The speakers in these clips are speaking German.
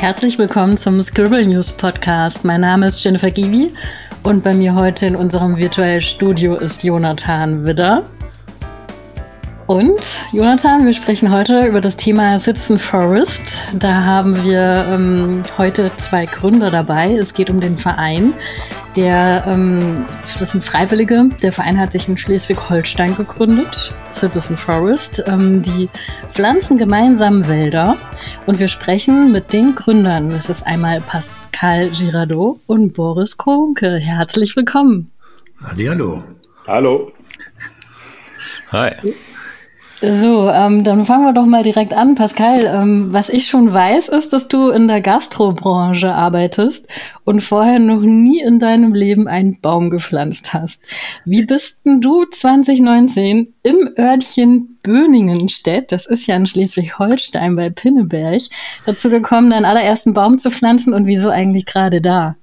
Herzlich willkommen zum Scribble News Podcast. Mein Name ist Jennifer Givi und bei mir heute in unserem virtuellen Studio ist Jonathan Widder. Und Jonathan, wir sprechen heute über das Thema Citizen Forest. Da haben wir ähm, heute zwei Gründer dabei. Es geht um den Verein, der, ähm, das sind Freiwillige. Der Verein hat sich in Schleswig-Holstein gegründet, Citizen Forest. Ähm, die pflanzen gemeinsam Wälder. Und wir sprechen mit den Gründern. Das ist einmal Pascal Girardot und Boris Konke. Herzlich willkommen. Hallo. Hallo. Hi. So, ähm, dann fangen wir doch mal direkt an. Pascal, ähm, was ich schon weiß, ist, dass du in der Gastrobranche arbeitest und vorher noch nie in deinem Leben einen Baum gepflanzt hast. Wie bist denn du 2019 im Örtchen Böningenstedt, das ist ja in Schleswig-Holstein bei Pinneberg, dazu gekommen, deinen allerersten Baum zu pflanzen und wieso eigentlich gerade da?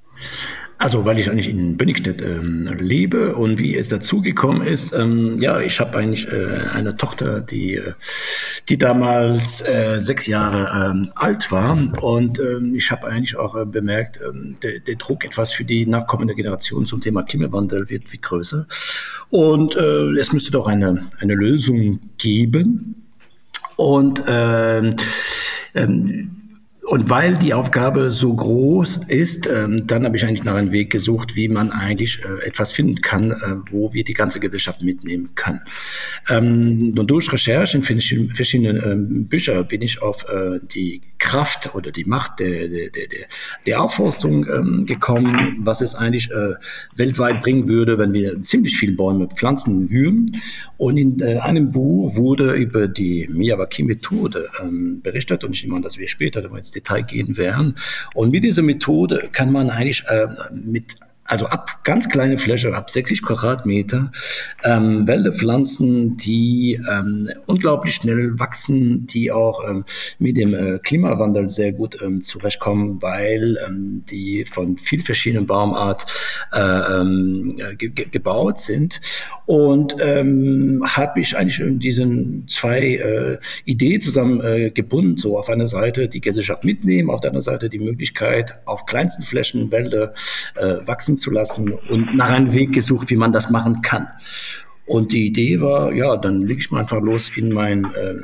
Also, weil ich eigentlich in Bönnigstedt ähm, lebe und wie es dazu gekommen ist, ähm, ja, ich habe eigentlich äh, eine Tochter, die, äh, die damals äh, sechs Jahre ähm, alt war und ähm, ich habe eigentlich auch äh, bemerkt, ähm, der, der Druck etwas für die nachkommende Generation zum Thema Klimawandel wird, wird größer und äh, es müsste doch eine, eine Lösung geben und ähm, ähm, und weil die Aufgabe so groß ist, ähm, dann habe ich eigentlich nach einem Weg gesucht, wie man eigentlich äh, etwas finden kann, äh, wo wir die ganze Gesellschaft mitnehmen können. Ähm, und durch Recherche in verschiedenen ähm, Büchern bin ich auf äh, die Kraft oder die Macht der, der, der, der Aufforstung gekommen, was es eigentlich weltweit bringen würde, wenn wir ziemlich viele Bäume pflanzen würden. Und in einem Buch wurde über die Miyawaki-Methode berichtet und ich nehme an, dass wir später ins Detail gehen werden. Und mit dieser Methode kann man eigentlich äh, mit also ab ganz kleine Fläche, ab 60 Quadratmeter, ähm, Wälder pflanzen, die ähm, unglaublich schnell wachsen, die auch ähm, mit dem äh, Klimawandel sehr gut ähm, zurechtkommen, weil ähm, die von viel verschiedenen Baumart äh, ähm, ge gebaut sind. Und ähm, habe ich eigentlich in diesen zwei äh, Ideen zusammen äh, gebunden, so auf einer Seite die Gesellschaft mitnehmen, auf der anderen Seite die Möglichkeit, auf kleinsten Flächen Wälder äh, wachsen zu lassen und nach einem Weg gesucht, wie man das machen kann. Und die Idee war, ja, dann leg ich mal einfach los in mein, äh,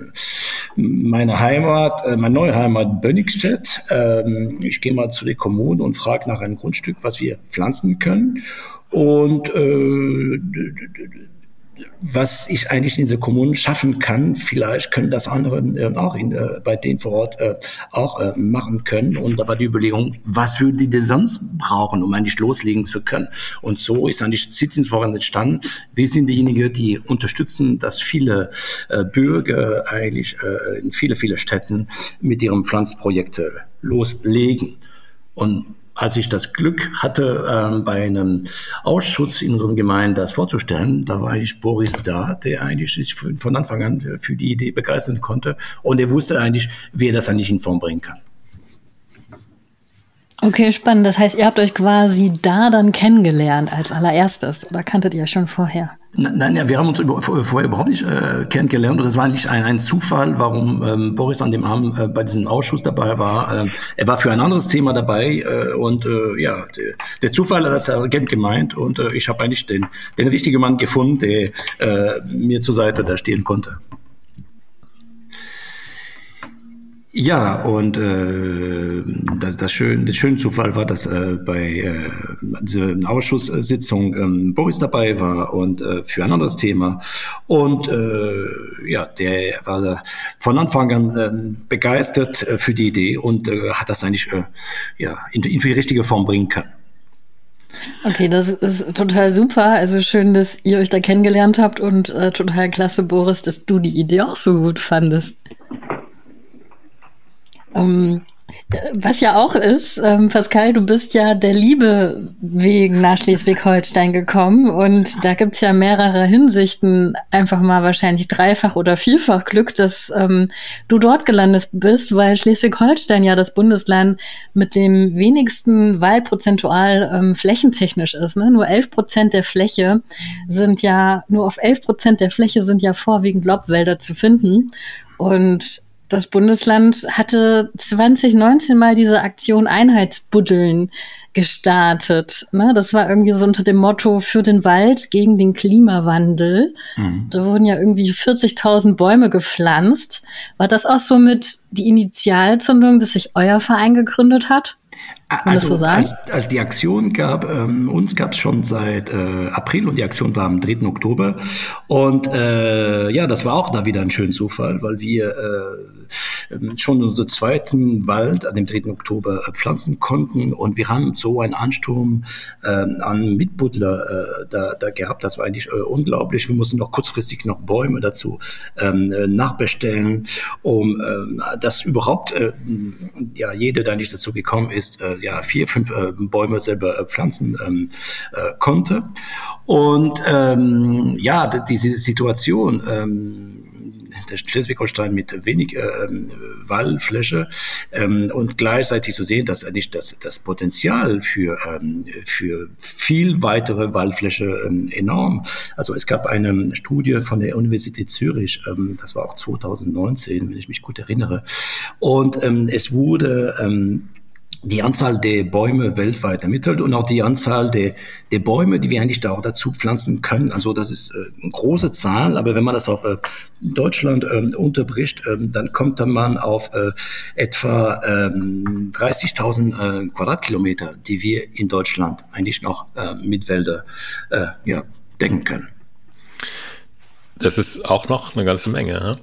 meine Heimat, äh, meine neue Heimat Bönnigstedt. Ähm, ich gehe mal zu der Kommune und frage nach einem Grundstück, was wir pflanzen können. Und äh, was ich eigentlich in dieser Kommune schaffen kann, vielleicht können das andere äh, auch in, äh, bei denen vor Ort äh, auch äh, machen können. Und da war die Überlegung, was würde die denn sonst brauchen, um eigentlich loslegen zu können? Und so ist eigentlich Citizens Forum entstanden. Wir sind diejenigen, die unterstützen, dass viele äh, Bürger eigentlich äh, in viele, viele Städten mit ihren Pflanzprojekten loslegen. Und als ich das Glück hatte, ähm, bei einem Ausschuss in unserem Gemeinde das vorzustellen, da war eigentlich Boris da, der eigentlich sich von Anfang an für die Idee begeistern konnte und er wusste eigentlich, wie er das eigentlich in Form bringen kann. Okay, spannend. Das heißt, ihr habt euch quasi da dann kennengelernt als allererstes oder kanntet ihr schon vorher? Nein, ja, wir haben uns über, vorher überhaupt nicht äh, kennengelernt und das war eigentlich ein, ein Zufall, warum ähm, Boris an dem Abend äh, bei diesem Ausschuss dabei war. Ähm, er war für ein anderes Thema dabei äh, und äh, ja, der, der Zufall hat das Agent gemeint und äh, ich habe eigentlich den, den richtigen Mann gefunden, der äh, mir zur Seite da stehen konnte. Ja, und äh, das, das, schön, der schöne Zufall war, dass äh, bei äh, dieser Ausschusssitzung ähm, Boris dabei war und äh, für ein anderes Thema. Und äh, ja, der war von Anfang an äh, begeistert äh, für die Idee und äh, hat das eigentlich äh, ja, in, in die richtige Form bringen können. Okay, das ist total super. Also schön, dass ihr euch da kennengelernt habt und äh, total klasse, Boris, dass du die Idee auch so gut fandest. Ähm, was ja auch ist, ähm, Pascal, du bist ja der Liebe wegen nach Schleswig-Holstein gekommen und da gibt's ja mehrere Hinsichten, einfach mal wahrscheinlich dreifach oder vierfach Glück, dass ähm, du dort gelandet bist, weil Schleswig-Holstein ja das Bundesland mit dem wenigsten Wahlprozentual ähm, flächentechnisch ist. Ne? Nur 11 Prozent der Fläche sind ja, nur auf 11 Prozent der Fläche sind ja vorwiegend Lobwälder zu finden und das Bundesland hatte 2019 mal diese Aktion Einheitsbuddeln gestartet. Ne? Das war irgendwie so unter dem Motto für den Wald gegen den Klimawandel. Mhm. Da wurden ja irgendwie 40.000 Bäume gepflanzt. War das auch so mit die Initialzündung, dass sich euer Verein gegründet hat? Kann also, so als, als, die Aktion gab, ähm, uns gab es schon seit äh, April und die Aktion war am 3. Oktober. Und äh, ja, das war auch da wieder ein schöner Zufall, weil wir äh, schon unseren zweiten Wald an dem 3. Oktober äh, pflanzen konnten und wir haben so einen Ansturm ähm, an Mitbuddler äh, da, da gehabt. Das war eigentlich äh, unglaublich. Wir mussten noch kurzfristig noch Bäume dazu ähm, nachbestellen, um ähm, dass überhaupt ja jeder, der nicht dazu gekommen ist, ja, vier, fünf Bäume selber pflanzen ähm, konnte. Und ähm, ja, diese Situation, ähm, Schleswig-Holstein mit wenig äh, Waldfläche ähm, und gleichzeitig zu sehen, dass eigentlich das, das Potenzial für, ähm, für viel weitere Waldfläche ähm, enorm. Also es gab eine Studie von der Universität Zürich, ähm, das war auch 2019, wenn ich mich gut erinnere, und ähm, es wurde ähm, die Anzahl der Bäume weltweit ermittelt und auch die Anzahl der, der Bäume, die wir eigentlich da auch dazu pflanzen können. Also das ist äh, eine große Zahl, aber wenn man das auf äh, Deutschland ähm, unterbricht, ähm, dann kommt dann man auf äh, etwa ähm, 30.000 äh, Quadratkilometer, die wir in Deutschland eigentlich noch äh, mit Wälder äh, ja, decken können. Das ist auch noch eine ganze Menge.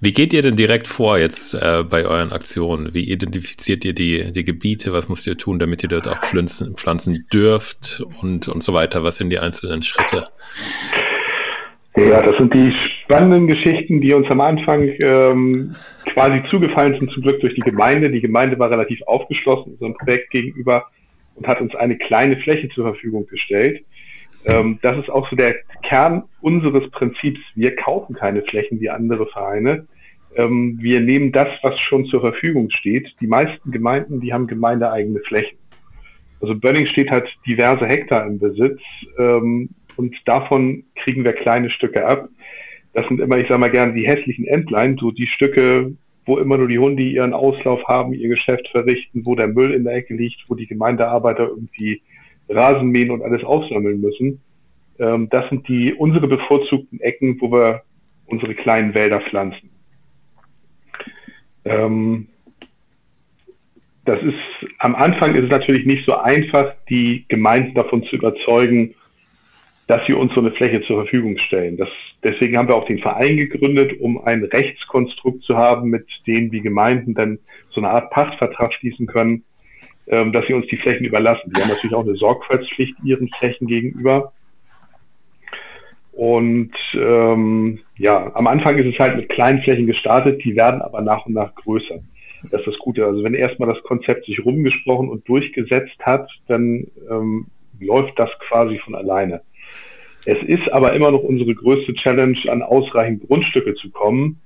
Wie geht ihr denn direkt vor jetzt äh, bei euren Aktionen? Wie identifiziert ihr die, die Gebiete? Was müsst ihr tun, damit ihr dort auch pflanzen, pflanzen dürft und, und so weiter? Was sind die einzelnen Schritte? Ja, das sind die spannenden Geschichten, die uns am Anfang ähm, quasi zugefallen sind, zum Glück durch die Gemeinde. Die Gemeinde war relativ aufgeschlossen unserem Projekt gegenüber und hat uns eine kleine Fläche zur Verfügung gestellt. Ähm, das ist auch so der Kern unseres Prinzips. Wir kaufen keine Flächen wie andere Vereine. Ähm, wir nehmen das, was schon zur Verfügung steht. Die meisten Gemeinden, die haben gemeindeeigene Flächen. Also Bönning steht halt diverse Hektar im Besitz ähm, und davon kriegen wir kleine Stücke ab. Das sind immer, ich sage mal gerne, die hässlichen Entlein, so die Stücke, wo immer nur die Hunde ihren Auslauf haben, ihr Geschäft verrichten, wo der Müll in der Ecke liegt, wo die Gemeindearbeiter irgendwie Rasen mähen und alles aufsammeln müssen. Ähm, das sind die unsere bevorzugten Ecken, wo wir unsere kleinen Wälder pflanzen. Ähm, das ist am Anfang ist es natürlich nicht so einfach, die Gemeinden davon zu überzeugen, dass sie uns so eine Fläche zur Verfügung stellen. Das, deswegen haben wir auch den Verein gegründet, um ein Rechtskonstrukt zu haben, mit dem die Gemeinden dann so eine Art Pachtvertrag schließen können, ähm, dass sie uns die Flächen überlassen. Die haben natürlich auch eine Sorgfaltspflicht ihren Flächen gegenüber. Und ähm, ja, am Anfang ist es halt mit kleinen Flächen gestartet, die werden aber nach und nach größer. Das ist das Gute. Also wenn erstmal das Konzept sich rumgesprochen und durchgesetzt hat, dann ähm, läuft das quasi von alleine. Es ist aber immer noch unsere größte Challenge, an ausreichend Grundstücke zu kommen,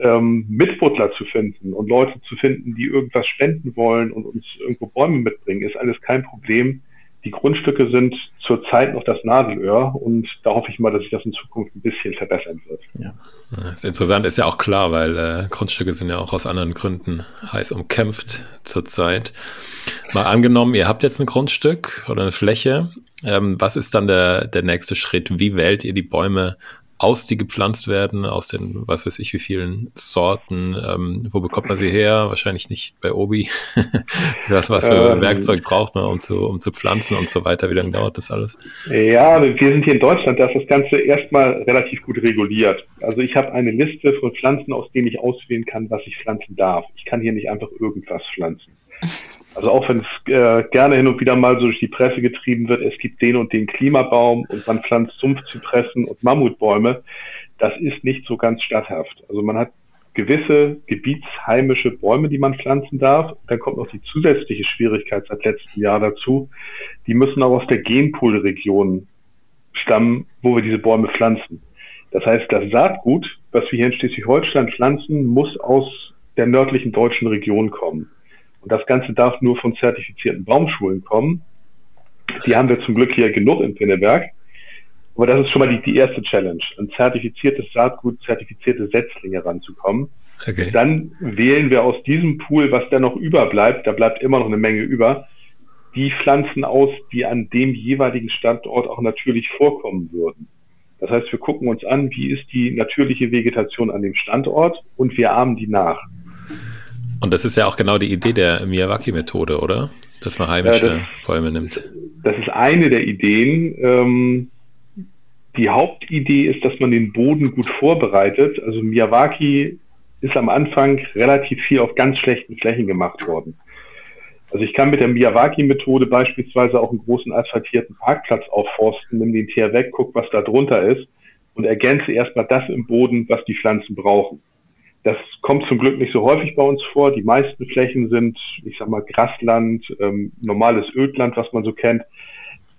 ähm, Mitbuddler zu finden und Leute zu finden, die irgendwas spenden wollen und uns irgendwo Bäume mitbringen, ist alles kein Problem. Die Grundstücke sind zurzeit noch das Nadelöhr und da hoffe ich mal, dass sich das in Zukunft ein bisschen verbessern wird. Ja. Das ist interessant, ist ja auch klar, weil äh, Grundstücke sind ja auch aus anderen Gründen heiß umkämpft zurzeit. Mal angenommen, ihr habt jetzt ein Grundstück oder eine Fläche. Ähm, was ist dann der, der nächste Schritt? Wie wählt ihr die Bäume aus, die gepflanzt werden, aus den, was weiß ich, wie vielen Sorten. Ähm, wo bekommt man sie her? Wahrscheinlich nicht bei Obi. was, was für ähm, Werkzeug braucht man, um zu, um zu pflanzen und so weiter? Wie lange dauert das alles? Ja, wir sind hier in Deutschland, da ist das Ganze erstmal relativ gut reguliert. Also ich habe eine Liste von Pflanzen, aus denen ich auswählen kann, was ich pflanzen darf. Ich kann hier nicht einfach irgendwas pflanzen. Also auch wenn es äh, gerne hin und wieder mal so durch die Presse getrieben wird, es gibt den und den Klimabaum und man pflanzt Sumpfzypressen und Mammutbäume, das ist nicht so ganz statthaft. Also man hat gewisse gebietsheimische Bäume, die man pflanzen darf. Dann kommt noch die zusätzliche Schwierigkeit seit letztem Jahr dazu. Die müssen auch aus der Genpoolregion stammen, wo wir diese Bäume pflanzen. Das heißt, das Saatgut, was wir hier in Schleswig-Holstein pflanzen, muss aus der nördlichen deutschen Region kommen. Und das Ganze darf nur von zertifizierten Baumschulen kommen. Die haben wir zum Glück hier genug in Pinneberg. Aber das ist schon mal die, die erste Challenge, ein zertifiziertes Saatgut, zertifizierte Setzlinge ranzukommen. Okay. Dann wählen wir aus diesem Pool, was da noch überbleibt, da bleibt immer noch eine Menge über, die Pflanzen aus, die an dem jeweiligen Standort auch natürlich vorkommen würden. Das heißt, wir gucken uns an, wie ist die natürliche Vegetation an dem Standort und wir ahmen die nach. Und das ist ja auch genau die Idee der Miyawaki-Methode, oder? Dass man heimische ja, das, Bäume nimmt. Das ist eine der Ideen. Ähm, die Hauptidee ist, dass man den Boden gut vorbereitet. Also Miyawaki ist am Anfang relativ viel auf ganz schlechten Flächen gemacht worden. Also ich kann mit der Miyawaki-Methode beispielsweise auch einen großen asphaltierten Parkplatz aufforsten, nimm den Teer weg, guck, was da drunter ist und ergänze erstmal das im Boden, was die Pflanzen brauchen. Das kommt zum Glück nicht so häufig bei uns vor. Die meisten Flächen sind, ich sag mal, Grasland, ähm, normales Ödland, was man so kennt.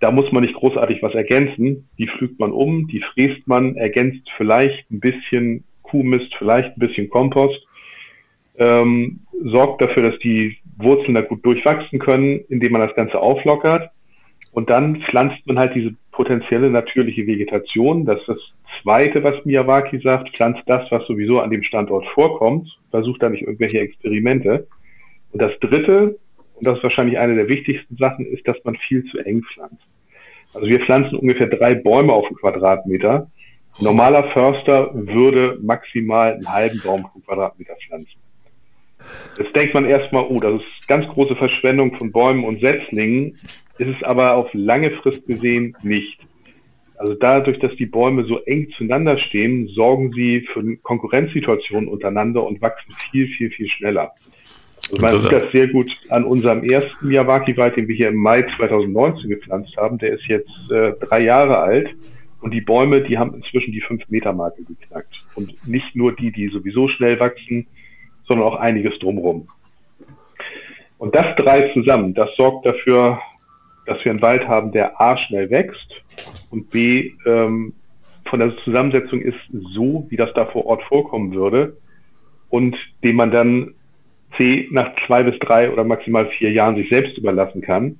Da muss man nicht großartig was ergänzen. Die pflügt man um, die fräst man, ergänzt vielleicht ein bisschen Kuhmist, vielleicht ein bisschen Kompost, ähm, sorgt dafür, dass die Wurzeln da gut durchwachsen können, indem man das Ganze auflockert. Und dann pflanzt man halt diese potenzielle natürliche Vegetation. Das ist Zweite, was Miyawaki sagt, pflanzt das, was sowieso an dem Standort vorkommt, versucht da nicht irgendwelche Experimente. Und das Dritte, und das ist wahrscheinlich eine der wichtigsten Sachen, ist, dass man viel zu eng pflanzt. Also wir pflanzen ungefähr drei Bäume auf einen Quadratmeter. Ein normaler Förster würde maximal einen halben Baum pro Quadratmeter pflanzen. Jetzt denkt man erstmal, oh, das ist ganz große Verschwendung von Bäumen und Setzlingen, ist es aber auf lange Frist gesehen nicht. Also dadurch, dass die Bäume so eng zueinander stehen, sorgen sie für Konkurrenzsituationen untereinander und wachsen viel, viel, viel schneller. Also man sieht das sehr gut an unserem ersten Miyawaki-Wald, den wir hier im Mai 2019 gepflanzt haben. Der ist jetzt äh, drei Jahre alt und die Bäume, die haben inzwischen die 5-Meter-Marke geknackt. Und nicht nur die, die sowieso schnell wachsen, sondern auch einiges drumherum. Und das drei zusammen, das sorgt dafür, dass wir einen Wald haben, der A schnell wächst und B ähm, von der Zusammensetzung ist so, wie das da vor Ort vorkommen würde und den man dann C nach zwei bis drei oder maximal vier Jahren sich selbst überlassen kann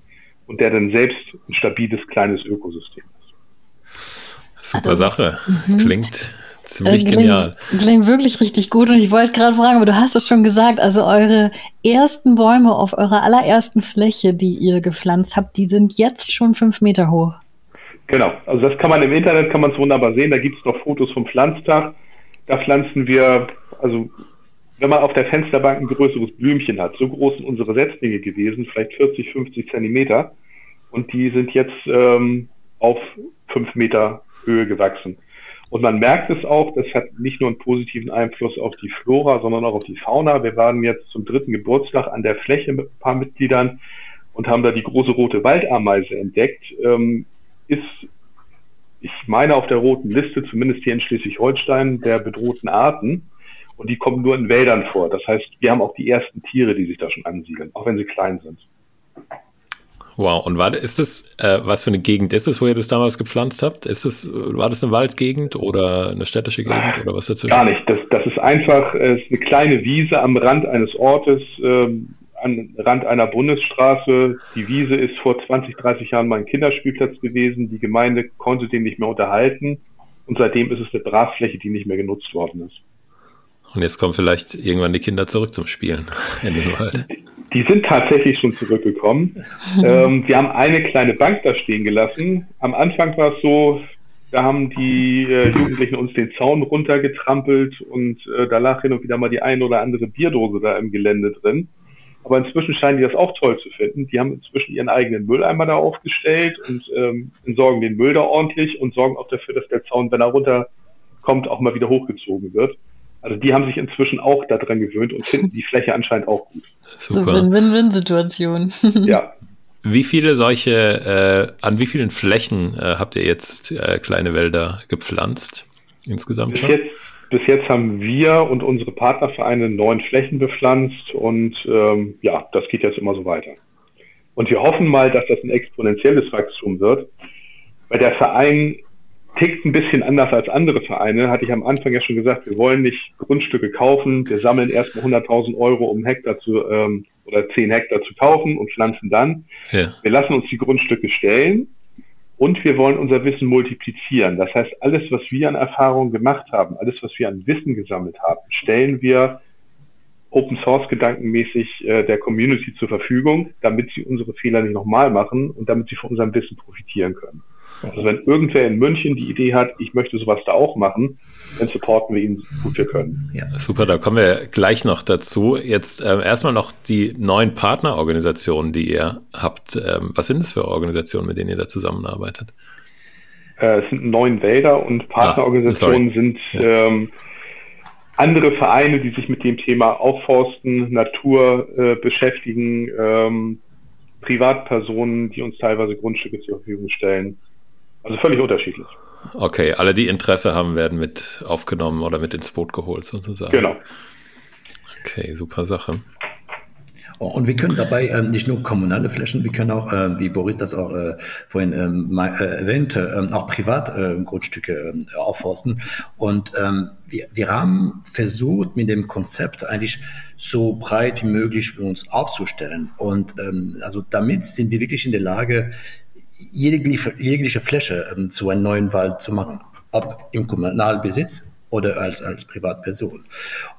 und der dann selbst ein stabiles kleines Ökosystem ist. Super also, Sache. Mhm. Klingt Ziemlich äh, genial. Klingt wirklich richtig gut. Und ich wollte gerade fragen, aber du hast es schon gesagt, also eure ersten Bäume auf eurer allerersten Fläche, die ihr gepflanzt habt, die sind jetzt schon fünf Meter hoch. Genau, also das kann man im Internet, kann man es wunderbar sehen. Da gibt es noch Fotos vom Pflanztag. Da pflanzen wir, also wenn man auf der Fensterbank ein größeres Blümchen hat, so groß sind unsere Setzlinge gewesen, vielleicht 40, 50 Zentimeter. Und die sind jetzt ähm, auf fünf Meter Höhe gewachsen. Und man merkt es auch, das hat nicht nur einen positiven Einfluss auf die Flora, sondern auch auf die Fauna. Wir waren jetzt zum dritten Geburtstag an der Fläche mit ein paar Mitgliedern und haben da die große rote Waldameise entdeckt. Ähm, ist, ich meine, auf der roten Liste, zumindest hier in Schleswig-Holstein, der bedrohten Arten. Und die kommen nur in Wäldern vor. Das heißt, wir haben auch die ersten Tiere, die sich da schon ansiedeln, auch wenn sie klein sind. Wow, und war, ist das, äh, was für eine Gegend ist es, wo ihr das damals gepflanzt habt? Ist es, war das eine Waldgegend oder eine städtische Gegend oder was dazwischen? Gar nicht. Das, das ist einfach äh, ist eine kleine Wiese am Rand eines Ortes, ähm, am Rand einer Bundesstraße. Die Wiese ist vor 20, 30 Jahren mal ein Kinderspielplatz gewesen. Die Gemeinde konnte den nicht mehr unterhalten. Und seitdem ist es eine Brachfläche, die nicht mehr genutzt worden ist. Und jetzt kommen vielleicht irgendwann die Kinder zurück zum Spielen in den Wald. Die sind tatsächlich schon zurückgekommen. ähm, wir haben eine kleine Bank da stehen gelassen. Am Anfang war es so, da haben die äh, Jugendlichen uns den Zaun runtergetrampelt und äh, da lag hin und wieder mal die eine oder andere Bierdose da im Gelände drin. Aber inzwischen scheinen die das auch toll zu finden. Die haben inzwischen ihren eigenen Mülleimer da aufgestellt und ähm, entsorgen den Müll da ordentlich und sorgen auch dafür, dass der Zaun, wenn er runterkommt, auch mal wieder hochgezogen wird. Also die haben sich inzwischen auch daran gewöhnt und finden die Fläche anscheinend auch gut. Super. So Win-Win-Win-Situation. ja. Wie viele solche, äh, an wie vielen Flächen äh, habt ihr jetzt äh, kleine Wälder gepflanzt insgesamt bis schon? Jetzt, bis jetzt haben wir und unsere Partnervereine neun Flächen bepflanzt und ähm, ja, das geht jetzt immer so weiter. Und wir hoffen mal, dass das ein exponentielles Wachstum wird, weil der Verein tickt ein bisschen anders als andere Vereine. Hatte ich am Anfang ja schon gesagt, wir wollen nicht Grundstücke kaufen. Wir sammeln erstmal 100.000 Euro, um Hektar zu, ähm, oder 10 Hektar zu kaufen und pflanzen dann. Ja. Wir lassen uns die Grundstücke stellen und wir wollen unser Wissen multiplizieren. Das heißt, alles, was wir an Erfahrung gemacht haben, alles, was wir an Wissen gesammelt haben, stellen wir Open Source gedankenmäßig äh, der Community zur Verfügung, damit sie unsere Fehler nicht nochmal machen und damit sie von unserem Wissen profitieren können. Also wenn irgendwer in München die Idee hat, ich möchte sowas da auch machen, dann supporten wir ihn so gut wir können. Ja, super, da kommen wir gleich noch dazu. Jetzt äh, erstmal noch die neuen Partnerorganisationen, die ihr habt. Ähm, was sind das für Organisationen, mit denen ihr da zusammenarbeitet? Äh, es sind neun Wälder und Partnerorganisationen ah, sind ja. ähm, andere Vereine, die sich mit dem Thema Aufforsten, Natur äh, beschäftigen, ähm, Privatpersonen, die uns teilweise Grundstücke zur Verfügung stellen. Also völlig unterschiedlich. Okay, alle, die Interesse haben, werden mit aufgenommen oder mit ins Boot geholt sozusagen. Genau. Okay, super Sache. Und wir können dabei ähm, nicht nur kommunale Flächen, wir können auch, äh, wie Boris das auch äh, vorhin ähm, äh, erwähnte, ähm, auch Privatgrundstücke ähm, aufforsten. Und ähm, wir, wir haben versucht, mit dem Konzept eigentlich so breit wie möglich für uns aufzustellen. Und ähm, also damit sind wir wirklich in der Lage, jegliche, jegliche Fläche ähm, zu einem neuen Wald zu machen. Ob im Kommunalbesitz oder als, als Privatperson.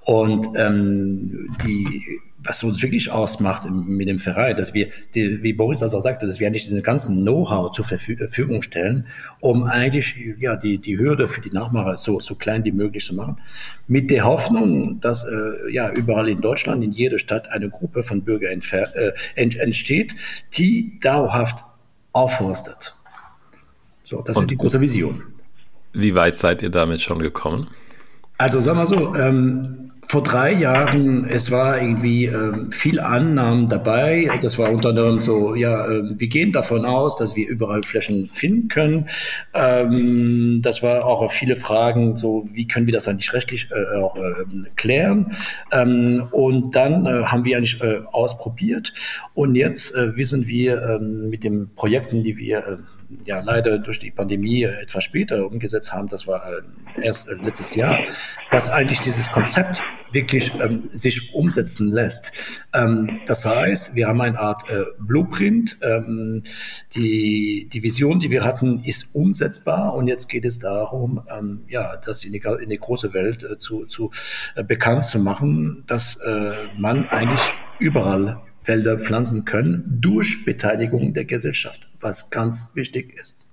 Und ähm, die, was uns wirklich ausmacht mit dem Verein, dass wir, die, wie Boris das auch sagte, dass wir eigentlich diesen ganzen Know-how zur Verfügung stellen, um eigentlich ja, die, die Hürde für die Nachmacher so, so klein wie möglich zu machen. Mit der Hoffnung, dass äh, ja, überall in Deutschland, in jeder Stadt eine Gruppe von Bürgern äh, entsteht, die dauerhaft aufforstet. So, das Und ist die große Vision. Wie weit seid ihr damit schon gekommen? Also sagen wir so, ähm, vor drei Jahren, es war irgendwie ähm, viel Annahmen dabei. Das war unter anderem so, ja, äh, wir gehen davon aus, dass wir überall Flächen finden können. Ähm, das war auch viele Fragen, so wie können wir das eigentlich rechtlich äh, auch äh, klären. Ähm, und dann äh, haben wir eigentlich äh, ausprobiert. Und jetzt äh, wissen wir ähm, mit den Projekten, die wir ja leider durch die Pandemie etwas später umgesetzt haben, das war äh, erst äh, letztes Jahr, dass eigentlich dieses Konzept wirklich ähm, sich umsetzen lässt. Ähm, das heißt, wir haben eine Art äh, Blueprint. Ähm, die, die Vision, die wir hatten, ist umsetzbar und jetzt geht es darum, ähm, ja, das in die, in die große Welt äh, zu, zu äh, bekannt zu machen, dass äh, man eigentlich überall Felder pflanzen können durch Beteiligung der Gesellschaft, was ganz wichtig ist.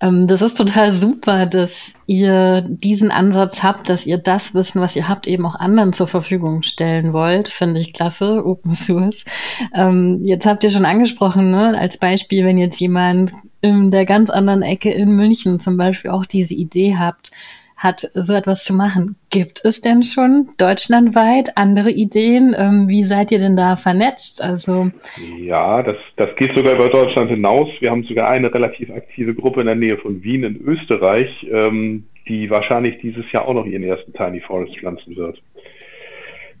Ähm, das ist total super, dass ihr diesen Ansatz habt, dass ihr das Wissen, was ihr habt, eben auch anderen zur Verfügung stellen wollt. Finde ich klasse, Open Source. Ähm, jetzt habt ihr schon angesprochen, ne, als Beispiel, wenn jetzt jemand in der ganz anderen Ecke in München zum Beispiel auch diese Idee habt, hat, so etwas zu machen. Gibt es denn schon deutschlandweit andere Ideen? Ähm, wie seid ihr denn da vernetzt? Also ja, das, das geht sogar über Deutschland hinaus. Wir haben sogar eine relativ aktive Gruppe in der Nähe von Wien in Österreich, ähm, die wahrscheinlich dieses Jahr auch noch ihren ersten Tiny Forest pflanzen wird.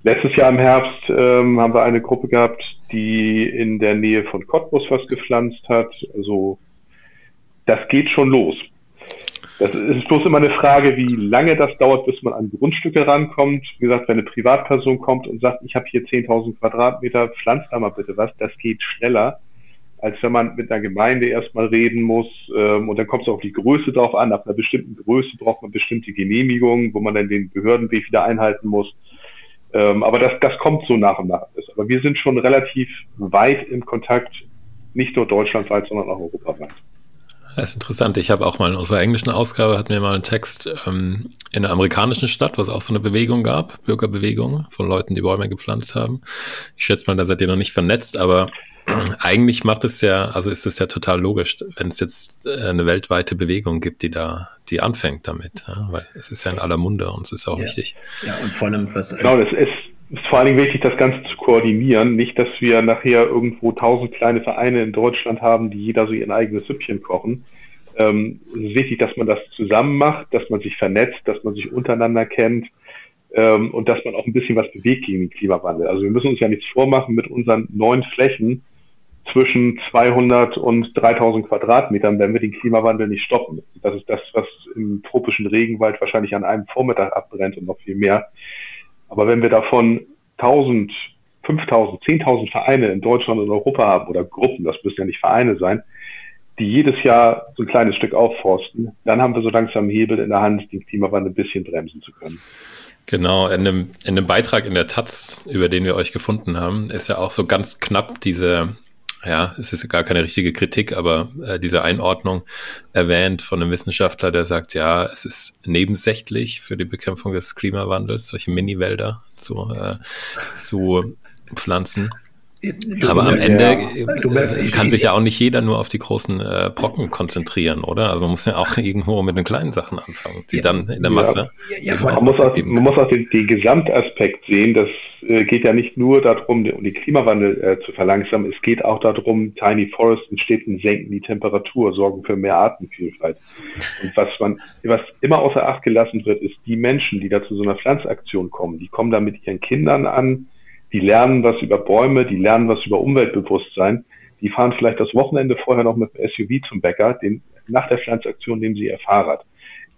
Letztes Jahr im Herbst ähm, haben wir eine Gruppe gehabt, die in der Nähe von Cottbus was gepflanzt hat. Also das geht schon los. Das ist bloß immer eine Frage, wie lange das dauert, bis man an Grundstücke rankommt. Wie gesagt, wenn eine Privatperson kommt und sagt, ich habe hier 10.000 Quadratmeter, pflanzt da mal bitte was, das geht schneller, als wenn man mit einer Gemeinde erstmal reden muss. Ähm, und dann kommt es auf die Größe drauf an. Ab einer bestimmten Größe braucht man bestimmte Genehmigungen, wo man dann den Behördenweg wieder einhalten muss. Ähm, aber das, das kommt so nach und nach. Aber wir sind schon relativ weit im Kontakt, nicht nur deutschlandweit, sondern auch europaweit. Das ist interessant. Ich habe auch mal in unserer englischen Ausgabe hatten wir mal einen Text ähm, in einer amerikanischen Stadt, was auch so eine Bewegung gab, Bürgerbewegung von Leuten, die Bäume gepflanzt haben. Ich schätze mal, da seid ihr noch nicht vernetzt, aber eigentlich macht es ja, also ist es ja total logisch, wenn es jetzt äh, eine weltweite Bewegung gibt, die da, die anfängt damit, ja? weil es ist ja in aller Munde und es ist auch ja. wichtig. Ja, und vor allem was. Genau, das ist ist vor allen Dingen wichtig, das Ganze zu koordinieren. Nicht, dass wir nachher irgendwo tausend kleine Vereine in Deutschland haben, die jeder so ihr eigenes Süppchen kochen. Ähm, es ist wichtig, dass man das zusammen macht, dass man sich vernetzt, dass man sich untereinander kennt ähm, und dass man auch ein bisschen was bewegt gegen den Klimawandel. Also wir müssen uns ja nichts vormachen mit unseren neuen Flächen zwischen 200 und 3000 Quadratmetern, wenn wir den Klimawandel nicht stoppen. Das ist das, was im tropischen Regenwald wahrscheinlich an einem Vormittag abbrennt und noch viel mehr. Aber wenn wir davon 1000, 5000, 10.000 Vereine in Deutschland und Europa haben oder Gruppen, das müssen ja nicht Vereine sein, die jedes Jahr so ein kleines Stück aufforsten, dann haben wir so langsam Hebel in der Hand, den Klimawandel ein bisschen bremsen zu können. Genau, in einem, in einem Beitrag in der Taz, über den wir euch gefunden haben, ist ja auch so ganz knapp diese, ja, es ist gar keine richtige Kritik, aber äh, diese Einordnung erwähnt von einem Wissenschaftler, der sagt, ja, es ist nebensächlich für die Bekämpfung des Klimawandels, solche Miniwälder zu, äh, zu pflanzen. Du aber am Ende ja, merkst, äh, kann sich ja auch nicht jeder nur auf die großen äh, Brocken konzentrieren, oder? Also man muss ja auch irgendwo mit den kleinen Sachen anfangen, die ja. dann in der Masse. Ja, man, muss auch, man muss auch den, den Gesamtaspekt sehen. Das äh, geht ja nicht nur darum, um den Klimawandel äh, zu verlangsamen. Es geht auch darum, Tiny Forests in Städten senken die Temperatur, sorgen für mehr Artenvielfalt. Und was man, was immer außer Acht gelassen wird, ist die Menschen, die da zu so einer Pflanzaktion kommen. Die kommen da mit ihren Kindern an die lernen was über Bäume, die lernen was über Umweltbewusstsein. Die fahren vielleicht das Wochenende vorher noch mit dem SUV zum Bäcker, den, nach der Pflanzaktion nehmen sie ihr Fahrrad.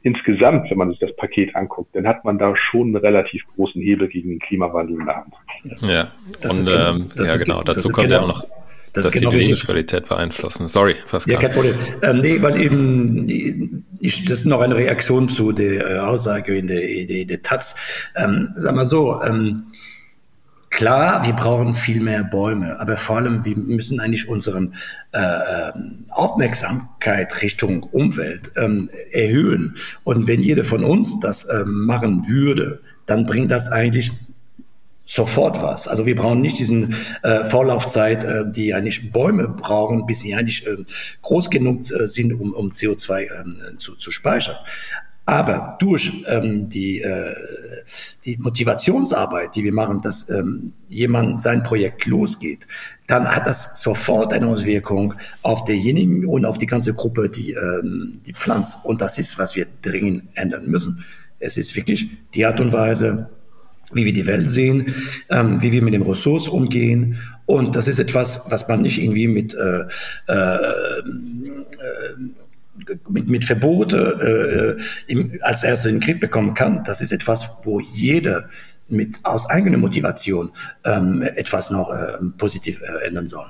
Insgesamt, wenn man sich das Paket anguckt, dann hat man da schon einen relativ großen Hebel gegen den Klimawandel in der Hand. Ja, das und genau, ähm, ja, genau, dazu kommt genau, ja auch noch das dass genau die Lebensqualität beeinflussen. Sorry, Pascal. Ja, kein Problem. Ähm, nee, weil eben, ich, das ist noch eine Reaktion zu der äh, Aussage in der, in der Taz. Ähm, sag mal so, ähm, Klar, wir brauchen viel mehr Bäume, aber vor allem, wir müssen eigentlich unsere äh, ähm, Aufmerksamkeit Richtung Umwelt ähm, erhöhen. Und wenn jeder von uns das ähm, machen würde, dann bringt das eigentlich sofort was. Also wir brauchen nicht diesen äh, Vorlaufzeit, äh, die eigentlich Bäume brauchen, bis sie eigentlich äh, groß genug äh, sind, um, um CO2 äh, zu, zu speichern. Aber durch ähm, die, äh, die Motivationsarbeit, die wir machen, dass ähm, jemand sein Projekt losgeht, dann hat das sofort eine Auswirkung auf derjenigen und auf die ganze Gruppe, die, ähm, die pflanzt. Und das ist, was wir dringend ändern müssen. Es ist wirklich die Art und Weise, wie wir die Welt sehen, ähm, wie wir mit den Ressourcen umgehen. Und das ist etwas, was man nicht irgendwie mit äh, äh mit, mit Verbote äh, im, als erstes in den Griff bekommen kann, das ist etwas, wo jeder mit aus eigener Motivation ähm, etwas noch äh, positiv äh, ändern soll.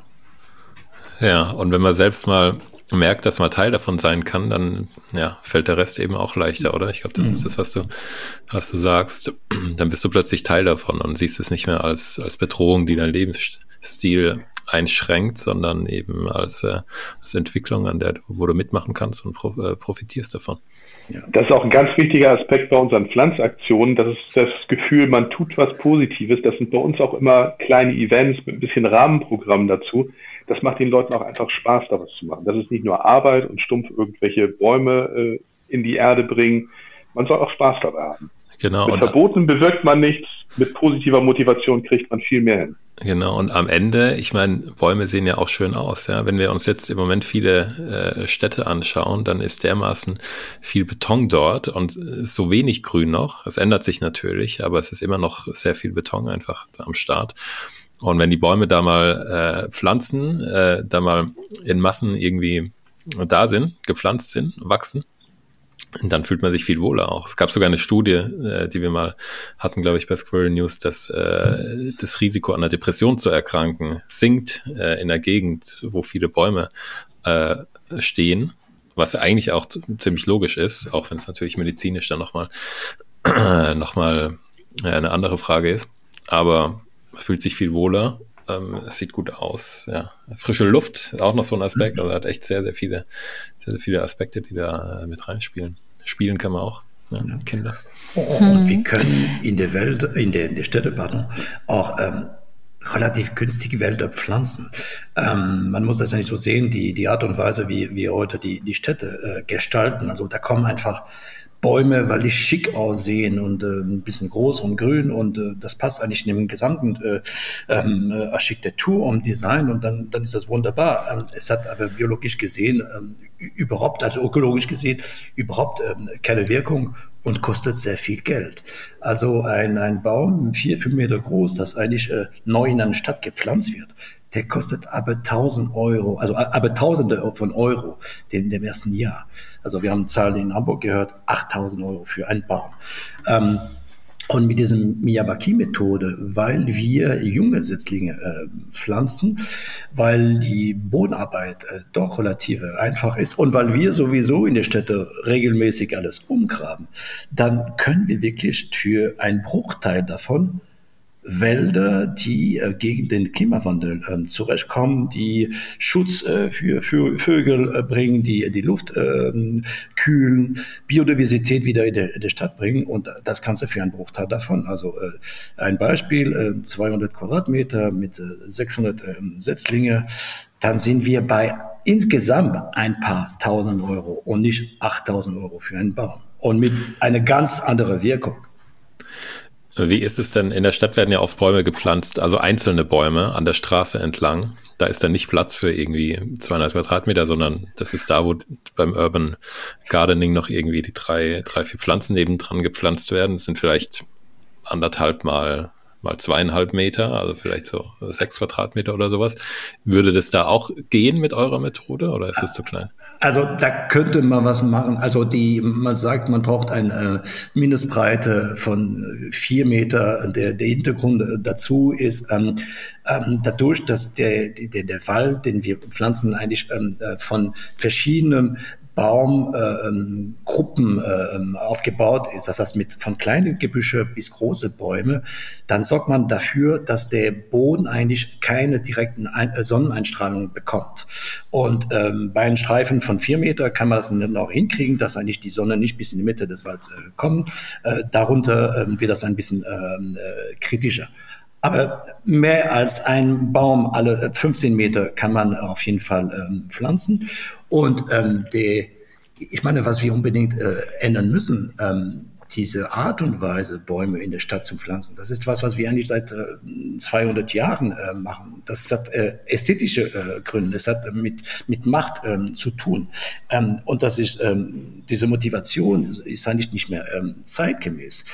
Ja, und wenn man selbst mal merkt, dass man Teil davon sein kann, dann ja, fällt der Rest eben auch leichter, oder? Ich glaube, das mhm. ist das, was du, was du sagst. Dann bist du plötzlich Teil davon und siehst es nicht mehr als, als Bedrohung, die dein Lebensstil einschränkt, sondern eben als, äh, als Entwicklung, an der du, wo du mitmachen kannst und pro, äh, profitierst davon. Ja. Das ist auch ein ganz wichtiger Aspekt bei unseren Pflanzaktionen. Das ist das Gefühl, man tut was Positives. Das sind bei uns auch immer kleine Events mit ein bisschen Rahmenprogramm dazu. Das macht den Leuten auch einfach Spaß, da was zu machen. Das ist nicht nur Arbeit und stumpf irgendwelche Bäume äh, in die Erde bringen. Man soll auch Spaß dabei haben. Genau. Mit Verboten bewirkt man nichts. Mit positiver Motivation kriegt man viel mehr hin. Genau, und am Ende, ich meine, Bäume sehen ja auch schön aus, ja. Wenn wir uns jetzt im Moment viele äh, Städte anschauen, dann ist dermaßen viel Beton dort und so wenig Grün noch. Es ändert sich natürlich, aber es ist immer noch sehr viel Beton einfach am Start. Und wenn die Bäume da mal äh, pflanzen, äh, da mal in Massen irgendwie da sind, gepflanzt sind, wachsen, dann fühlt man sich viel wohler auch. Es gab sogar eine Studie, äh, die wir mal hatten, glaube ich, bei Squirrel News, dass äh, das Risiko an einer Depression zu erkranken sinkt äh, in der Gegend, wo viele Bäume äh, stehen, was eigentlich auch ziemlich logisch ist, auch wenn es natürlich medizinisch dann nochmal noch mal, äh, eine andere Frage ist. Aber man fühlt sich viel wohler ähm, es sieht gut aus. Ja. Frische Luft, auch noch so ein Aspekt. Also hat echt sehr, sehr viele, sehr, sehr viele Aspekte, die da äh, mit reinspielen. Spielen kann man auch. Ja, ja. Kinder. Und wir können in der Welt, in der, in der Städte, pardon, auch ähm, relativ günstige Wälder pflanzen. Ähm, man muss das ja nicht so sehen, die, die Art und Weise, wie wir heute die, die Städte äh, gestalten. Also da kommen einfach Bäume, weil die schick aussehen und äh, ein bisschen groß und grün und äh, das passt eigentlich in dem gesamten äh, ähm, äh, Architektur und Design und dann, dann ist das wunderbar. Ähm, es hat aber biologisch gesehen ähm, überhaupt, also ökologisch gesehen, überhaupt ähm, keine Wirkung und kostet sehr viel Geld. Also ein, ein Baum, vier, fünf Meter groß, das eigentlich äh, neu in eine Stadt gepflanzt wird, der kostet aber 1000 Euro, also aber Tausende von Euro in dem ersten Jahr. Also wir haben Zahlen in Hamburg gehört, 8000 Euro für einen Baum. Ähm, Und mit diesem Miyawaki-Methode, weil wir junge Setzlinge äh, pflanzen, weil die Bodenarbeit äh, doch relativ einfach ist und weil wir sowieso in der Städte regelmäßig alles umgraben, dann können wir wirklich für einen Bruchteil davon Wälder, die äh, gegen den Klimawandel äh, zurechtkommen, die Schutz äh, für, für, Vögel äh, bringen, die die Luft ähm, kühlen, Biodiversität wieder in der, in der, Stadt bringen und das Ganze für einen Bruchteil davon. Also äh, ein Beispiel, 200 äh, Quadratmeter mit 600 ähm, Setzlinge, dann sind wir bei insgesamt ein paar tausend Euro und nicht 8000 Euro für einen Baum und mit einer ganz anderen Wirkung. Wie ist es denn? In der Stadt werden ja oft Bäume gepflanzt, also einzelne Bäume an der Straße entlang. Da ist dann nicht Platz für irgendwie 200 Quadratmeter, sondern das ist da, wo beim Urban Gardening noch irgendwie die drei, drei, vier Pflanzen nebendran gepflanzt werden. Das sind vielleicht anderthalb mal mal zweieinhalb Meter, also vielleicht so sechs Quadratmeter oder sowas. Würde das da auch gehen mit eurer Methode oder ist es zu klein? Also da könnte man was machen. Also die, man sagt, man braucht eine äh, Mindestbreite von vier Meter. Der, der Hintergrund dazu ist, ähm, ähm, dadurch, dass der, der, der Wald, den wir pflanzen, eigentlich ähm, äh, von verschiedenen Baumgruppen äh, äh, aufgebaut ist, das heißt mit von kleinen Gebüsche bis große Bäume, dann sorgt man dafür, dass der Boden eigentlich keine direkten Ein äh, Sonneneinstrahlung bekommt. Und ähm, bei einem Streifen von vier Meter kann man das dann auch hinkriegen, dass eigentlich die Sonne nicht bis in die Mitte des Walds äh, kommt. Äh, darunter ähm, wird das ein bisschen ähm, äh, kritischer. Aber mehr als ein Baum alle 15 Meter kann man auf jeden Fall ähm, pflanzen. Und ähm, die, ich meine, was wir unbedingt äh, ändern müssen, ähm, diese Art und Weise, Bäume in der Stadt zu pflanzen, das ist was, was wir eigentlich seit äh, 200 Jahren äh, machen. Das hat äh, ästhetische äh, Gründe, es hat mit, mit Macht ähm, zu tun. Ähm, und das ist, ähm, diese Motivation ist eigentlich nicht mehr ähm, zeitgemäß.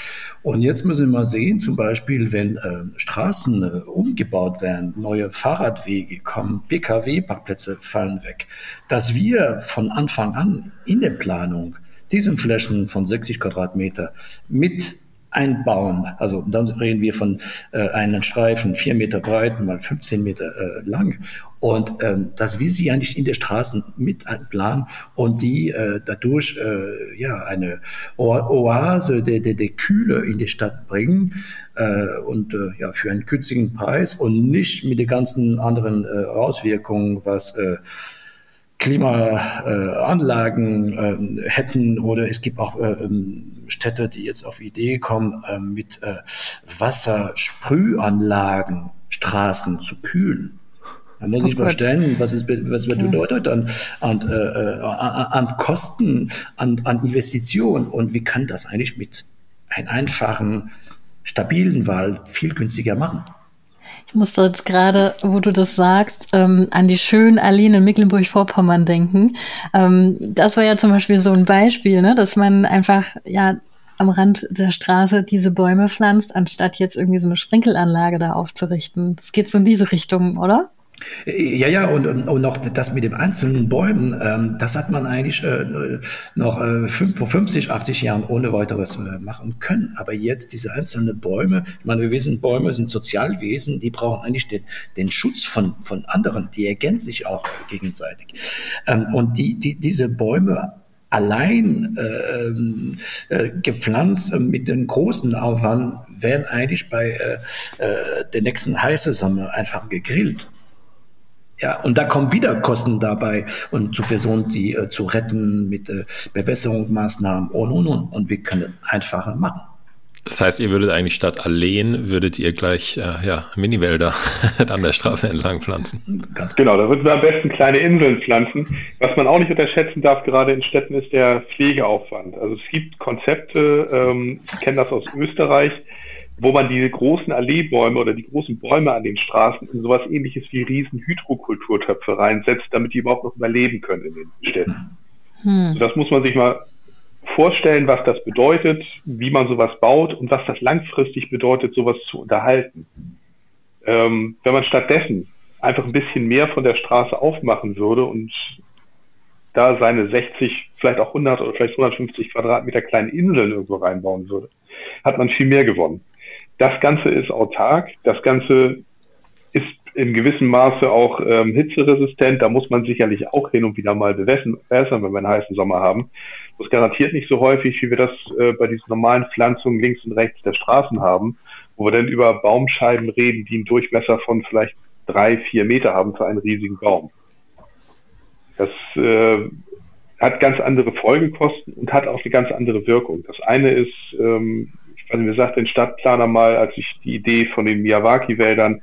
Und jetzt müssen wir mal sehen, zum Beispiel, wenn äh, Straßen äh, umgebaut werden, neue Fahrradwege kommen, Pkw-Parkplätze fallen weg, dass wir von Anfang an in der Planung diesen Flächen von 60 Quadratmeter mit einbauen. Also dann reden wir von äh, einem Streifen vier Meter breit, mal 15 Meter äh, lang. Und ähm, dass wir sie eigentlich in der Straßen mit einplanen und die äh, dadurch äh, ja eine o Oase der, der, der Kühle in die Stadt bringen äh, und äh, ja für einen günstigen Preis und nicht mit den ganzen anderen äh, Auswirkungen, was äh, Klimaanlagen äh, hätten oder es gibt auch äh, ähm, Städte, die jetzt auf Idee kommen, äh, mit äh, Wassersprühanlagen Straßen zu kühlen. Man muss oh sich vorstellen, was es was okay. bedeutet an, an, äh, äh an Kosten, an, an Investitionen und wie kann das eigentlich mit einem einfachen, stabilen Wald viel günstiger machen. Ich musste jetzt gerade, wo du das sagst, ähm, an die schönen Alleen in Mecklenburg-Vorpommern denken. Ähm, das war ja zum Beispiel so ein Beispiel, ne, dass man einfach ja am Rand der Straße diese Bäume pflanzt, anstatt jetzt irgendwie so eine Sprinkelanlage da aufzurichten. Das geht so in diese Richtung, oder? Ja, ja, und, und noch das mit den einzelnen Bäumen, ähm, das hat man eigentlich äh, noch äh, vor 50, 80 Jahren ohne weiteres äh, machen können. Aber jetzt diese einzelnen Bäume, ich meine, wir wissen, Bäume sind Sozialwesen, die brauchen eigentlich den, den Schutz von, von anderen, die ergänzen sich auch gegenseitig. Ähm, und die, die, diese Bäume allein ähm, äh, gepflanzt äh, mit dem großen Aufwand werden eigentlich bei äh, äh, der nächsten heißen Sommer einfach gegrillt. Ja, und da kommen wieder Kosten dabei und zu versuchen, die äh, zu retten mit äh, Bewässerungsmaßnahmen und und und. Und wir können es einfacher machen. Das heißt, ihr würdet eigentlich statt Alleen, würdet ihr gleich äh, ja, Miniwälder an der Straße entlang pflanzen. Ganz genau, da würden wir am besten kleine Inseln pflanzen. Was man auch nicht unterschätzen darf, gerade in Städten, ist der Pflegeaufwand. Also es gibt Konzepte, ähm, ich kenne das aus Österreich, wo man diese großen Alleebäume oder die großen Bäume an den Straßen in sowas ähnliches wie riesen Hydrokulturtöpfe reinsetzt, damit die überhaupt noch überleben können in den Städten. Hm. Das muss man sich mal vorstellen, was das bedeutet, wie man sowas baut und was das langfristig bedeutet, sowas zu unterhalten. Ähm, wenn man stattdessen einfach ein bisschen mehr von der Straße aufmachen würde und da seine 60, vielleicht auch 100 oder vielleicht 150 Quadratmeter kleinen Inseln irgendwo reinbauen würde, hat man viel mehr gewonnen. Das Ganze ist autark, das Ganze ist in gewissem Maße auch ähm, hitzeresistent. Da muss man sicherlich auch hin und wieder mal bewässern, wenn wir einen heißen Sommer haben. Das garantiert nicht so häufig, wie wir das äh, bei diesen normalen Pflanzungen links und rechts der Straßen haben, wo wir dann über Baumscheiben reden, die einen Durchmesser von vielleicht drei, vier Meter haben für einen riesigen Baum. Das äh, hat ganz andere Folgekosten und hat auch eine ganz andere Wirkung. Das eine ist, ähm, nicht, mir sagt den Stadtplaner mal, als ich die Idee von den Miyawaki-Wäldern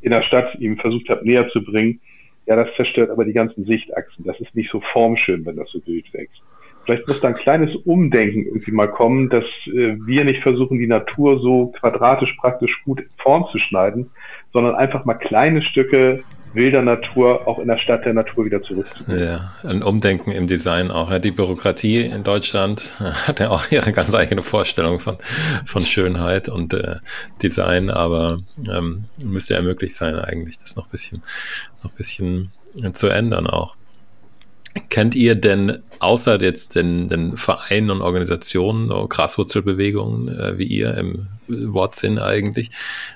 in der Stadt ihm versucht habe näher zu bringen, ja, das zerstört aber die ganzen Sichtachsen. Das ist nicht so formschön, wenn das so wild wächst. Vielleicht muss da ein kleines Umdenken irgendwie mal kommen, dass äh, wir nicht versuchen, die Natur so quadratisch praktisch gut in Form zu schneiden, sondern einfach mal kleine Stücke wilder Natur auch in der Stadt der Natur wieder zurückzubringen. Ja, ein Umdenken im Design auch. Die Bürokratie in Deutschland hat ja auch ihre ganz eigene Vorstellung von, von Schönheit und äh, Design, aber ähm, müsste ja möglich sein eigentlich, das noch ein bisschen, noch ein bisschen zu ändern auch. Kennt ihr denn außer jetzt den, den Vereinen und Organisationen, Graswurzelbewegungen äh, wie ihr im Wortsinn eigentlich,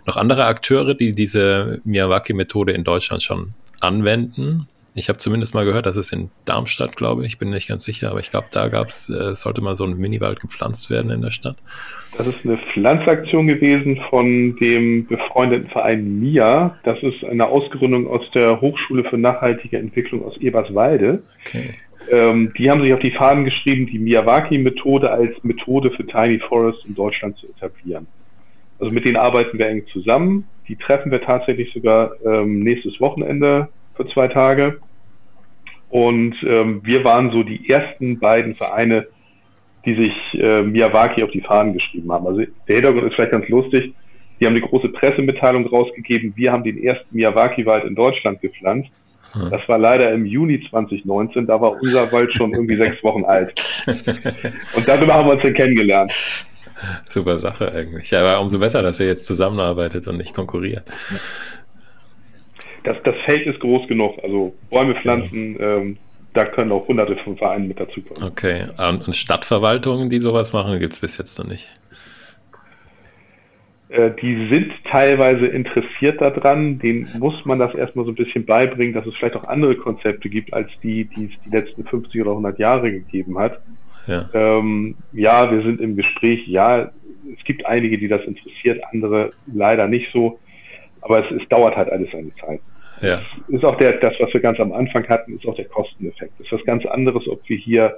noch andere Akteure, die diese Miyawaki-Methode in Deutschland schon anwenden? Ich habe zumindest mal gehört, dass es in Darmstadt, glaube ich, bin nicht ganz sicher, aber ich glaube, da gab's, äh, sollte mal so ein Miniwald gepflanzt werden in der Stadt. Das ist eine Pflanzaktion gewesen von dem befreundeten Verein MIA. Das ist eine Ausgründung aus der Hochschule für nachhaltige Entwicklung aus Eberswalde. Okay. Ähm, die haben sich auf die Fahnen geschrieben, die Miyawaki-Methode als Methode für Tiny Forests in Deutschland zu etablieren. Also mit denen arbeiten wir eng zusammen. Die treffen wir tatsächlich sogar ähm, nächstes Wochenende für zwei Tage. Und ähm, wir waren so die ersten beiden Vereine, die sich äh, Miyawaki auf die Fahnen geschrieben haben. Also der Hintergrund ist vielleicht ganz lustig. Die haben eine große Pressemitteilung rausgegeben. Wir haben den ersten Miyawaki-Wald in Deutschland gepflanzt. Hm. Das war leider im Juni 2019. Da war unser Wald schon irgendwie sechs Wochen alt. Und darüber haben wir uns dann kennengelernt. Super Sache eigentlich. Ja, aber umso besser, dass ihr jetzt zusammenarbeitet und nicht konkurriert das, das Feld ist groß genug. Also Bäume pflanzen, ja. ähm, da können auch hunderte von Vereinen mit dazukommen. Okay, und Stadtverwaltungen, die sowas machen, gibt es bis jetzt noch nicht. Äh, die sind teilweise interessiert daran, denen muss man das erstmal so ein bisschen beibringen, dass es vielleicht auch andere Konzepte gibt, als die, die es die letzten 50 oder 100 Jahre gegeben hat. Ja. Ähm, ja, wir sind im Gespräch, ja, es gibt einige, die das interessiert, andere leider nicht so, aber es, es dauert halt alles seine Zeit. Ja. Ist auch der, das, was wir ganz am Anfang hatten, ist auch der Kosteneffekt. Das ist was ganz anderes, ob wir hier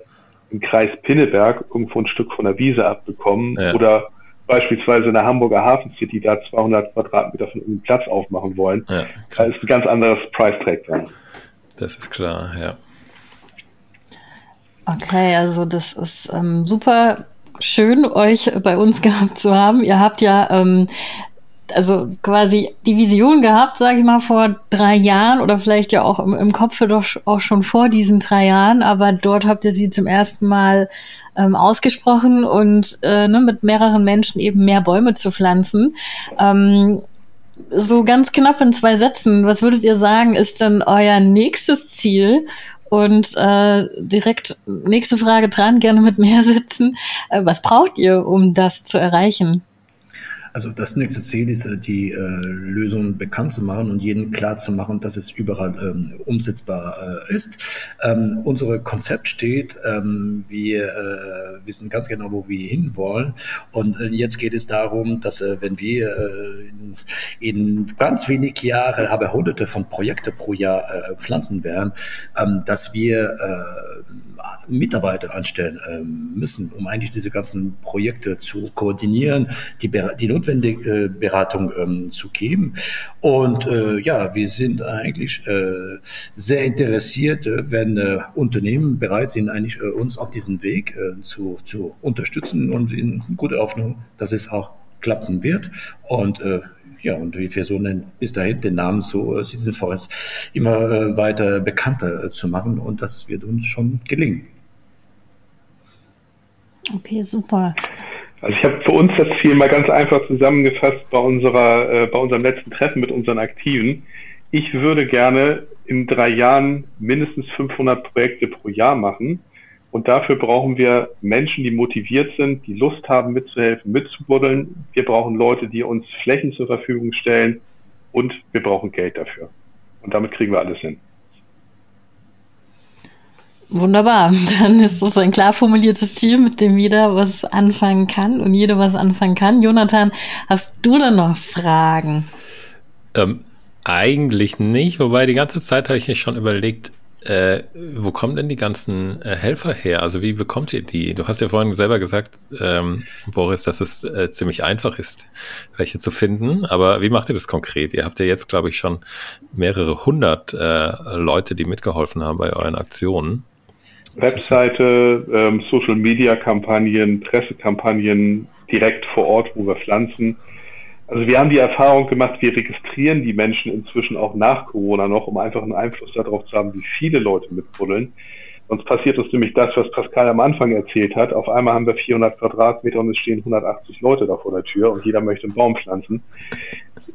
im Kreis Pinneberg irgendwo ein Stück von der Wiese abbekommen ja. oder beispielsweise in der Hamburger Hafen City da 200 Quadratmeter von irgendeinem Platz aufmachen wollen. Ja, da ist ein ganz anderes Price Tag dran. Das ist klar, ja. Okay, also das ist ähm, super schön, euch bei uns gehabt zu haben. Ihr habt ja ähm, also quasi die Vision gehabt, sage ich mal, vor drei Jahren oder vielleicht ja auch im, im Kopf doch auch schon vor diesen drei Jahren, aber dort habt ihr sie zum ersten Mal ähm, ausgesprochen und äh, ne, mit mehreren Menschen eben mehr Bäume zu pflanzen. Ähm, so ganz knapp in zwei Sätzen, was würdet ihr sagen, ist denn euer nächstes Ziel? Und äh, direkt nächste Frage dran, gerne mit mehr Sätzen. Äh, was braucht ihr, um das zu erreichen? Also das nächste Ziel ist, äh, die äh, Lösung bekannt zu machen und jedem klar zu machen, dass es überall ähm, umsetzbar äh, ist. Ähm, unser Konzept steht, ähm, wir äh, wissen ganz genau, wo wir hinwollen. Und äh, jetzt geht es darum, dass äh, wenn wir in, ganz wenig Jahren, aber hunderte von Projekte pro Jahr pflanzen werden, ähm, dass wir Mitarbeiter anstellen ähm, müssen, um eigentlich diese ganzen Projekte zu koordinieren, die, die notwendige äh, Beratung ähm, zu geben. Und äh, ja, wir sind eigentlich äh, sehr interessiert, äh, wenn äh, Unternehmen bereit sind, eigentlich äh, uns auf diesem Weg zu, zu unterstützen und in gute Hoffnung, dass es auch klappen wird. Und ja, und wir versuchen bis dahin den Namen so Citizen Forest immer weiter bekannter zu machen und das wird uns schon gelingen. Okay, super. Also ich habe für uns das Ziel mal ganz einfach zusammengefasst bei unserer, äh, bei unserem letzten Treffen mit unseren Aktiven. Ich würde gerne in drei Jahren mindestens 500 Projekte pro Jahr machen. Und dafür brauchen wir Menschen, die motiviert sind, die Lust haben mitzuhelfen, mitzubuddeln. Wir brauchen Leute, die uns Flächen zur Verfügung stellen und wir brauchen Geld dafür. Und damit kriegen wir alles hin. Wunderbar, dann ist das ein klar formuliertes Ziel, mit dem jeder was anfangen kann und jede was anfangen kann. Jonathan, hast du da noch Fragen? Ähm, eigentlich nicht, wobei die ganze Zeit habe ich mir schon überlegt, äh, wo kommen denn die ganzen äh, Helfer her? Also wie bekommt ihr die? Du hast ja vorhin selber gesagt, ähm, Boris, dass es äh, ziemlich einfach ist, welche zu finden. Aber wie macht ihr das konkret? Ihr habt ja jetzt, glaube ich, schon mehrere hundert äh, Leute, die mitgeholfen haben bei euren Aktionen. Webseite, ähm, Social-Media-Kampagnen, Pressekampagnen direkt vor Ort, wo wir pflanzen. Also wir haben die Erfahrung gemacht, wir registrieren die Menschen inzwischen auch nach Corona noch, um einfach einen Einfluss darauf zu haben, wie viele Leute mitbuddeln. Sonst passiert uns nämlich das, was Pascal am Anfang erzählt hat. Auf einmal haben wir 400 Quadratmeter und es stehen 180 Leute da vor der Tür und jeder möchte einen Baum pflanzen.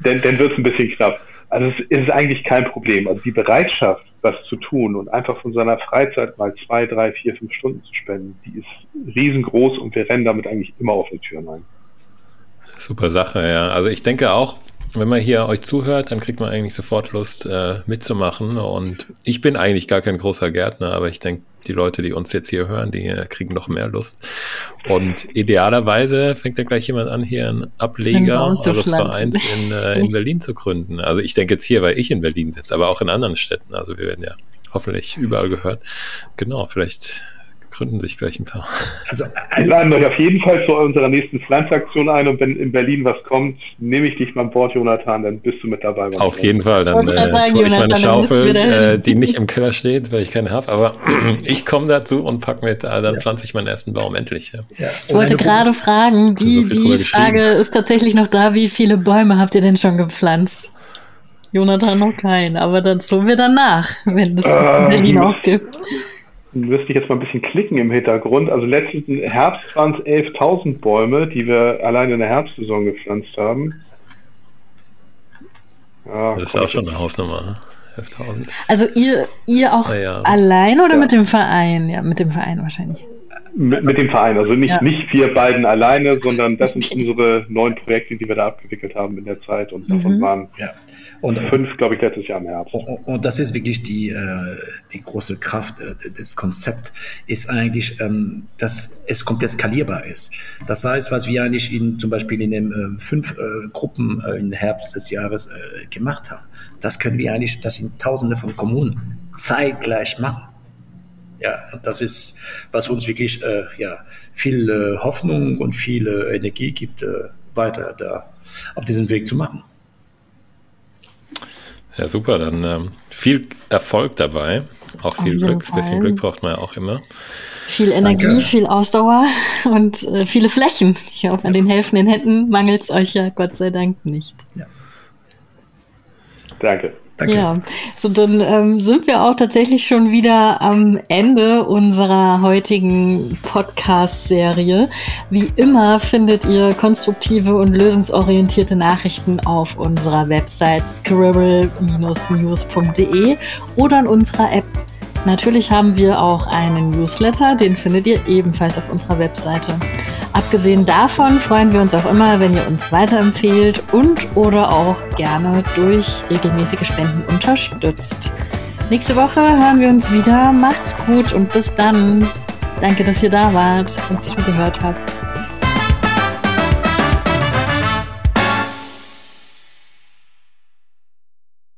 Denn, dann wird es ein bisschen knapp. Also es ist eigentlich kein Problem. Also die Bereitschaft, was zu tun und einfach von seiner Freizeit mal zwei, drei, vier, fünf Stunden zu spenden, die ist riesengroß und wir rennen damit eigentlich immer auf die Tür rein. Super Sache, ja. Also ich denke auch, wenn man hier euch zuhört, dann kriegt man eigentlich sofort Lust äh, mitzumachen. Und ich bin eigentlich gar kein großer Gärtner, aber ich denke, die Leute, die uns jetzt hier hören, die äh, kriegen noch mehr Lust. Und idealerweise fängt ja gleich jemand an, hier einen Ableger eures Vereins in, äh, in Berlin zu gründen. Also ich denke jetzt hier, weil ich in Berlin sitze, aber auch in anderen Städten. Also wir werden ja hoffentlich überall gehört. Genau, vielleicht gründen sich gleich ein paar. Also wir laden euch auf jeden Fall zu unserer nächsten Pflanzaktion ein und wenn in Berlin was kommt, nehme ich dich mal an Bord, Jonathan, dann bist du mit dabei. Auf jeden Fall, dann äh, sagen, tue ich meine Schaufel, äh, die nicht im Keller steht, weil ich keine habe, aber ich komme dazu und pack mit, äh, dann ja. pflanze ich meinen ersten Baum endlich. Ja. Ja. Ich wollte gerade fragen, die, so die Frage ist tatsächlich noch da, wie viele Bäume habt ihr denn schon gepflanzt? Jonathan noch keinen, aber dazu wir danach, wenn es ähm, in Berlin auch gibt müsste ich jetzt mal ein bisschen klicken im Hintergrund. Also letzten Herbst waren es 11.000 Bäume, die wir alleine in der Herbstsaison gepflanzt haben. Ja, das ist auch schon eine Hausnummer. 11.000. Also ihr, ihr auch ja. allein oder ja. mit dem Verein? Ja, mit dem Verein wahrscheinlich. Mit, mit dem Verein, also nicht, ja. nicht wir beiden alleine, sondern das okay. sind unsere neun Projekte, die wir da abgewickelt haben in der Zeit und davon mhm. waren ja. Und fünf, glaube ich, letztes Jahr im Herbst. Und, und das ist wirklich die, äh, die große Kraft äh, des Konzepts, ist eigentlich, ähm, dass es komplett skalierbar ist. Das heißt, was wir eigentlich in, zum Beispiel in den äh, fünf äh, Gruppen äh, im Herbst des Jahres äh, gemacht haben, das können wir eigentlich, das in Tausende von Kommunen zeitgleich machen. Ja, das ist, was uns wirklich äh, ja, viel äh, Hoffnung und viel äh, Energie gibt, äh, weiter da auf diesem Weg zu machen. Ja, super. Dann ähm, viel Erfolg dabei. Auch viel Glück. Ein bisschen Glück braucht man ja auch immer. Viel Energie, Danke. viel Ausdauer und äh, viele Flächen. Ich glaube, an den helfenden Händen mangelt es euch ja Gott sei Dank nicht. Ja. Danke. Danke. Ja, so dann ähm, sind wir auch tatsächlich schon wieder am Ende unserer heutigen Podcast-Serie. Wie immer findet ihr konstruktive und lösungsorientierte Nachrichten auf unserer Website scribble-news.de oder in unserer App Natürlich haben wir auch einen Newsletter, den findet ihr ebenfalls auf unserer Webseite. Abgesehen davon freuen wir uns auch immer, wenn ihr uns weiterempfehlt und oder auch gerne durch regelmäßige Spenden unterstützt. Nächste Woche hören wir uns wieder. Macht's gut und bis dann. Danke, dass ihr da wart und zugehört habt.